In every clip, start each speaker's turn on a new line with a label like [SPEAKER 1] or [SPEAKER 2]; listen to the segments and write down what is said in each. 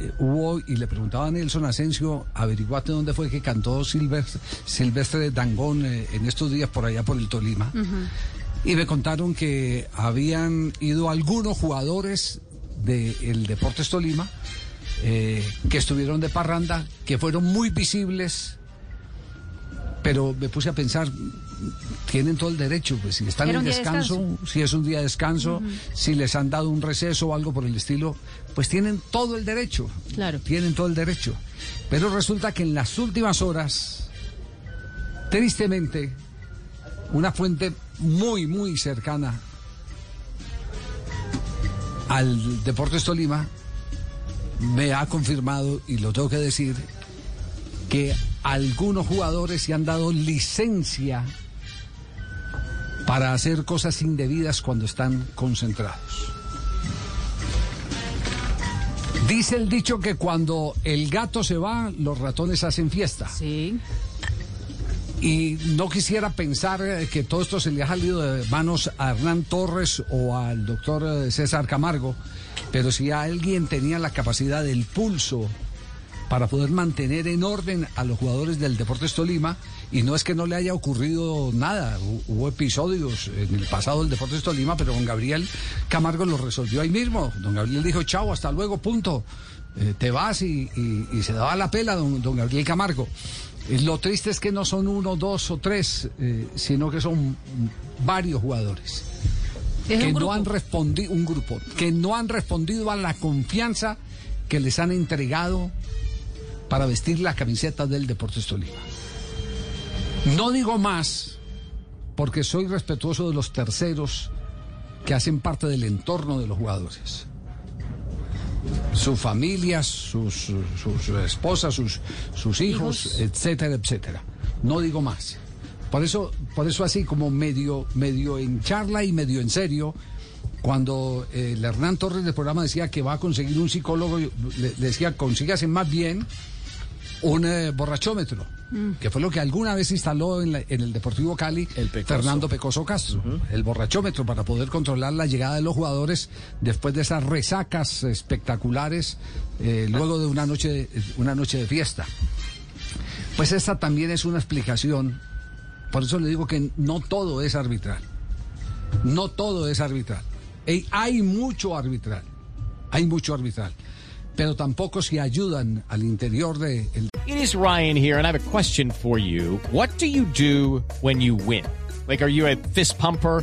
[SPEAKER 1] eh, hubo, y le preguntaba a Nelson Asensio, averiguate dónde fue que cantó Silvestre, Silvestre Dangón eh, en estos días por allá por el Tolima. Y me contaron que habían ido algunos jugadores del Deportes Tolima eh, que estuvieron de parranda, que fueron muy visibles, pero me puse a pensar, tienen todo el derecho, pues si están en descanso. si es un día de descanso, si les han dado un receso o algo por el estilo, pues tienen todo el derecho.
[SPEAKER 2] Claro.
[SPEAKER 1] Tienen todo el derecho. Pero resulta que en las últimas horas, tristemente, una fuente muy, muy cercana al Deportes Tolima me ha confirmado, y lo tengo que decir, que algunos jugadores se han dado licencia para hacer cosas indebidas cuando están concentrados. Dice el dicho que cuando el gato se va, los ratones hacen fiesta.
[SPEAKER 2] Sí.
[SPEAKER 1] Y no quisiera pensar eh, que todo esto se le ha salido de manos a Hernán Torres o al doctor eh, César Camargo, pero si alguien tenía la capacidad del pulso para poder mantener en orden a los jugadores del Deportes Tolima, y no es que no le haya ocurrido nada, hu- hubo episodios en el pasado del Deportes Tolima, pero don Gabriel Camargo lo resolvió ahí mismo. Don Gabriel dijo, chao, hasta luego, punto. Eh, te vas y, y- y se daba la pela don, don Gabriel Camargo. Eh, Lo triste es que no son uno, dos o tres, eh, sino que son varios jugadores
[SPEAKER 2] Es
[SPEAKER 1] que no han respondido, un grupo, que no han respondido a la confianza que les han entregado para vestir la camiseta del Deportes Tolima. No digo más porque soy respetuoso de los terceros que hacen parte del entorno de los jugadores. Sus familias, sus, sus esposas, sus, sus hijos,
[SPEAKER 2] Hijos.
[SPEAKER 1] etcétera, etcétera. No digo más. Por eso, por eso así como medio, medio en charla y medio en serio, cuando eh, el Hernán Torres del programa decía que va a conseguir un psicólogo, le decía, consígase más bien un eh, borrachómetro, que fue lo que alguna vez instaló en, la- en el Deportivo Cali
[SPEAKER 3] El Pecoso.
[SPEAKER 1] Fernando Pecoso Castro, el borrachómetro para poder controlar la llegada de los jugadores después de esas resacas espectaculares eh, luego de una noche de, una noche de fiesta. Pues esta también es una explicación, por eso le digo que no todo es arbitral, no todo es arbitral. Hay mucho arbitral, hay mucho arbitral, pero tampoco se ayudan al interior del
[SPEAKER 4] It is Ryan here, and I have a question for you. What do you do when you win? Like, are you a fist pumper?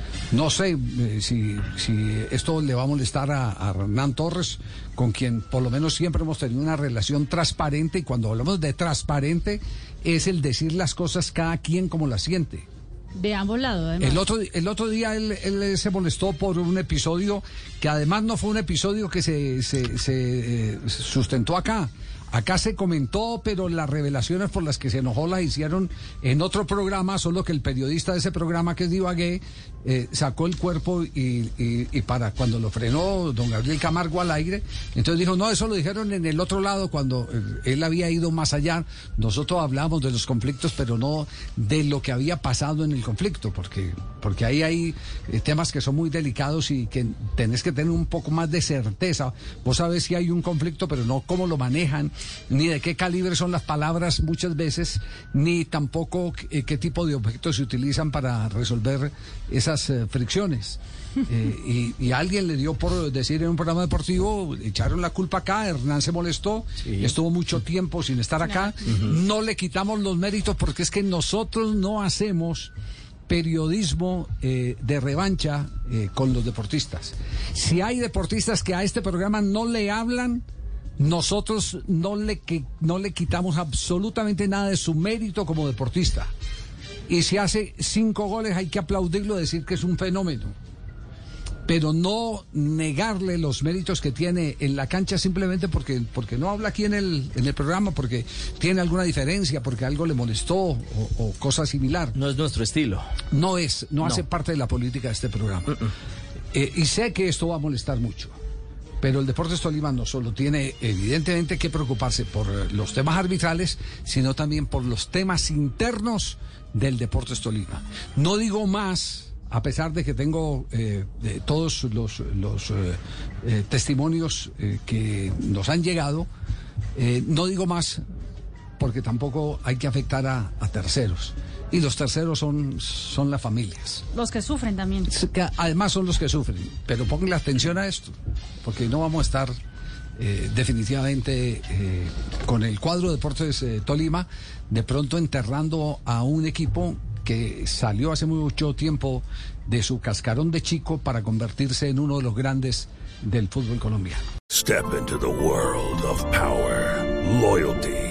[SPEAKER 1] No sé eh, si, si esto le va a molestar a, a Hernán Torres, con quien por lo menos siempre hemos tenido una relación transparente, y cuando hablamos de transparente es el decir las cosas cada quien como las siente.
[SPEAKER 2] De ambos lados, además.
[SPEAKER 1] El otro, el otro día él, él se molestó por un episodio que además no fue un episodio que se, se- se, eh, sustentó acá. Acá se comentó, pero las revelaciones por las que se enojó las hicieron en otro programa, solo que el periodista de ese programa, que es Divagué, eh, sacó el cuerpo y, para cuando lo frenó don Gabriel Camargo al aire, entonces dijo, no, eso lo dijeron en el otro lado cuando eh, él había ido más allá. Nosotros hablamos de los conflictos, pero no de lo que había pasado en el conflicto, porque, porque ahí hay eh, temas que son muy delicados y que tenés que tener un poco más de certeza. Vos sabés si hay un conflicto, pero no cómo lo manejan ni de qué calibre son las palabras muchas veces, ni tampoco eh, qué tipo de objetos se utilizan para resolver esas eh, fricciones. Eh, y, y alguien le dio por decir en un programa deportivo, echaron la culpa acá, Hernán se molestó, estuvo mucho tiempo sin estar acá, no le quitamos los méritos porque es que nosotros no hacemos periodismo eh, de revancha eh, con los deportistas. Si hay deportistas que a este programa no le hablan, nosotros no le, que, no le quitamos absolutamente nada de su mérito como deportista. Y si hace cinco goles hay que aplaudirlo, decir que es un fenómeno pero no negarle los méritos que tiene en la cancha simplemente porque, porque no habla aquí en el, en el programa, porque tiene alguna diferencia, porque algo le molestó o, o cosa similar.
[SPEAKER 3] No es nuestro estilo.
[SPEAKER 1] No es, no, hace parte de la política de este programa. Eh, y sé que esto va a molestar mucho. Pero el Deportes Tolima no solo tiene evidentemente que preocuparse por eh, los temas arbitrales, sino también por los temas internos del Deportes Tolima. No digo más, a pesar de que tengo eh, todos los, eh, testimonios que nos han llegado, no digo más porque tampoco hay que afectar a terceros. Y los terceros son, son las familias.
[SPEAKER 2] Los que sufren también.
[SPEAKER 1] Además son los que sufren. Pero pongan atención a esto, porque no vamos a estar eh, definitivamente eh, con el cuadro de Deportes eh, Tolima, de pronto enterrando a un equipo que salió hace mucho tiempo de su cascarón de chico para convertirse en uno de los grandes del fútbol colombiano.
[SPEAKER 5] Step into the world of power, loyalty,